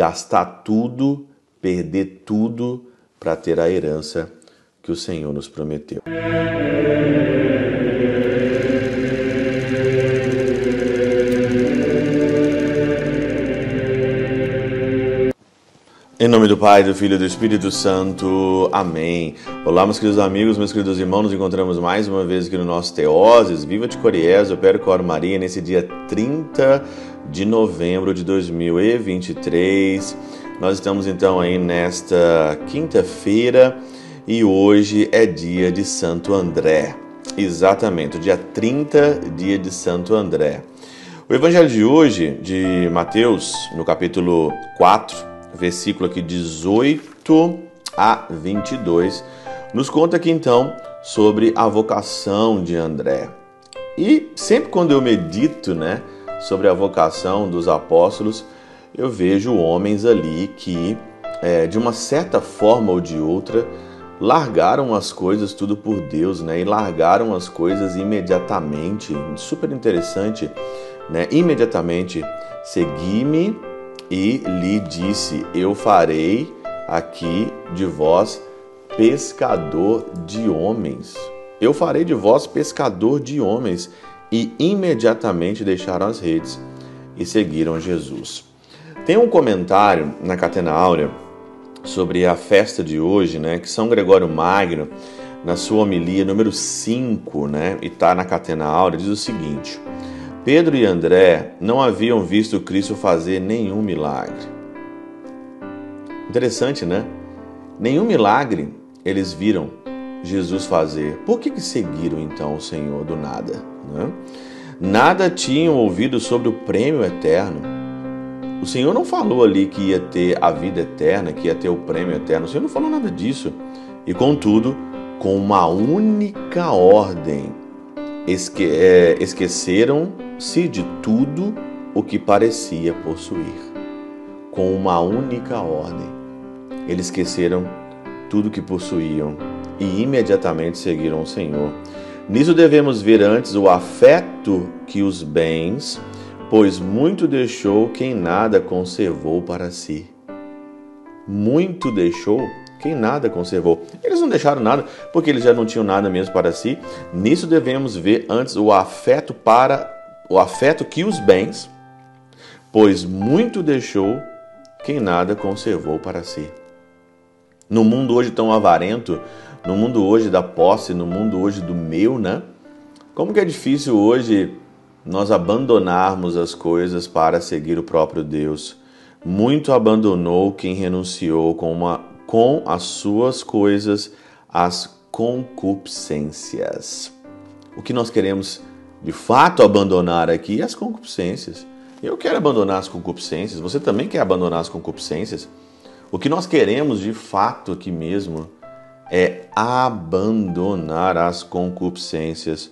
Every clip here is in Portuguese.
gastar tudo, perder tudo para ter a herança que o Senhor nos prometeu. Em nome do Pai, do Filho e do Espírito Santo. Amém. Olá, meus queridos amigos, meus queridos irmãos. Nos encontramos mais uma vez aqui no nosso Teoses. Viva de Coriés, eu Coro Maria, nesse dia 30 de novembro de 2023. Nós estamos então aí nesta quinta-feira e hoje é dia de Santo André. Exatamente, dia 30, dia de Santo André. O evangelho de hoje, de Mateus, no capítulo 4, versículo aqui 18 a 22, nos conta aqui então sobre a vocação de André. E sempre quando eu medito, né, sobre a vocação dos apóstolos, eu vejo homens ali que, é, de uma certa forma ou de outra, largaram as coisas tudo por Deus, né? E largaram as coisas imediatamente. Super interessante, né? Imediatamente, segui-me e lhe disse: Eu farei aqui de vós pescador de homens. Eu farei de vós pescador de homens. E imediatamente deixaram as redes e seguiram Jesus. Tem um comentário na Catena Áurea sobre a festa de hoje, né, que São Gregório Magno, na sua homilia número 5, né, e está na Catena Áurea, diz o seguinte: Pedro e André não haviam visto Cristo fazer nenhum milagre. Interessante, né? Nenhum milagre eles viram Jesus fazer. Por que, que seguiram então o Senhor do nada? Né? Nada tinham ouvido sobre o prêmio eterno. O Senhor não falou ali que ia ter a vida eterna, que ia ter o prêmio eterno. O Senhor não falou nada disso. E contudo, com uma única ordem, esque é, esqueceram-se de tudo o que parecia possuir. Com uma única ordem, eles esqueceram tudo que possuíam e imediatamente seguiram o Senhor. Nisso devemos ver antes o afeto que os bens, pois muito deixou quem nada conservou para si. Muito deixou quem nada conservou. Eles não deixaram nada porque eles já não tinham nada mesmo para si. Nisso devemos ver antes o afeto para o afeto que os bens, pois muito deixou quem nada conservou para si. No mundo hoje tão avarento, no mundo hoje da posse, no mundo hoje do meu, né? Como que é difícil hoje nós abandonarmos as coisas para seguir o próprio Deus. Muito abandonou quem renunciou com uma com as suas coisas as concupiscências. O que nós queremos de fato abandonar aqui é as concupiscências. Eu quero abandonar as concupiscências, você também quer abandonar as concupiscências. O que nós queremos de fato aqui mesmo é abandonar as concupiscências.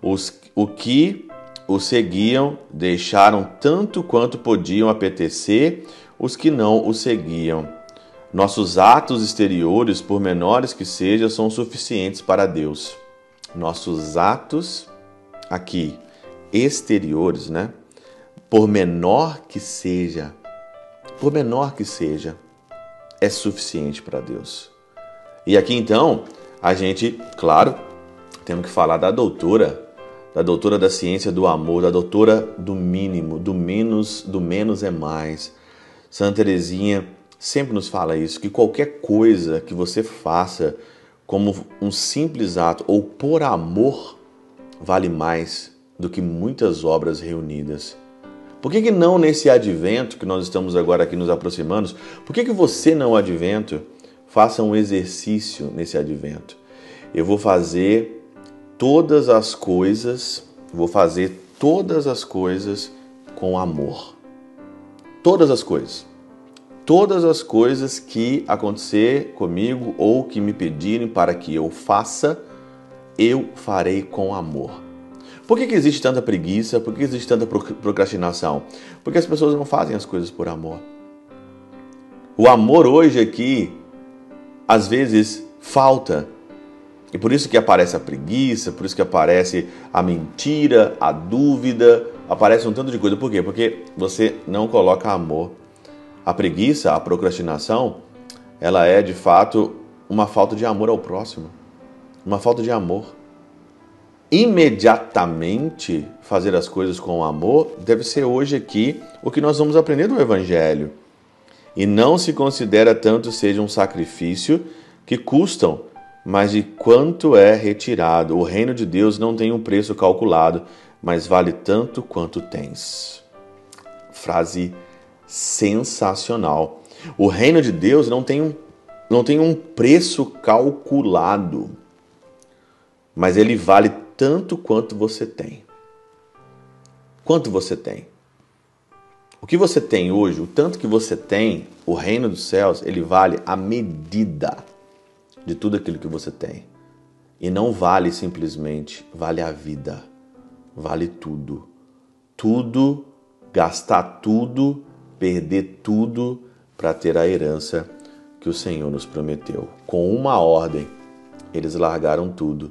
Os, o que o seguiam deixaram tanto quanto podiam apetecer os que não o seguiam. Nossos atos exteriores, por menores que sejam, são suficientes para Deus. Nossos atos aqui exteriores, né? Por menor que seja, por menor que seja, é suficiente para Deus. E aqui então, a gente, claro, temos que falar da doutora, da doutora da ciência do amor, da doutora do mínimo, do menos, do menos é mais. Santa Teresinha sempre nos fala isso, que qualquer coisa que você faça como um simples ato ou por amor vale mais do que muitas obras reunidas. Por que, que não nesse advento que nós estamos agora aqui nos aproximando? Por que, que você não advento faça um exercício nesse advento? Eu vou fazer todas as coisas, vou fazer todas as coisas com amor. Todas as coisas todas as coisas que acontecer comigo ou que me pedirem para que eu faça, eu farei com amor. Por que, que existe tanta preguiça? Por que existe tanta procrastinação? Porque as pessoas não fazem as coisas por amor. O amor hoje aqui, às vezes, falta. E por isso que aparece a preguiça, por isso que aparece a mentira, a dúvida, aparece um tanto de coisa. Por quê? Porque você não coloca amor A preguiça, a procrastinação, ela é de fato uma falta de amor ao próximo, uma falta de amor. Imediatamente fazer as coisas com amor deve ser hoje aqui o que nós vamos aprender do Evangelho. E não se considera tanto seja um sacrifício que custam, mas de quanto é retirado. O reino de Deus não tem um preço calculado, mas vale tanto quanto tens. Frase sensacional. O reino de Deus não tem um, não tem um preço calculado, mas ele vale tanto quanto você tem. Quanto você tem? O que você tem hoje, o tanto que você tem, o reino dos céus, ele vale a medida de tudo aquilo que você tem. E não vale simplesmente, vale a vida, vale tudo. Tudo, gastar tudo perder tudo para ter a herança que o Senhor nos prometeu. Com uma ordem, eles largaram tudo,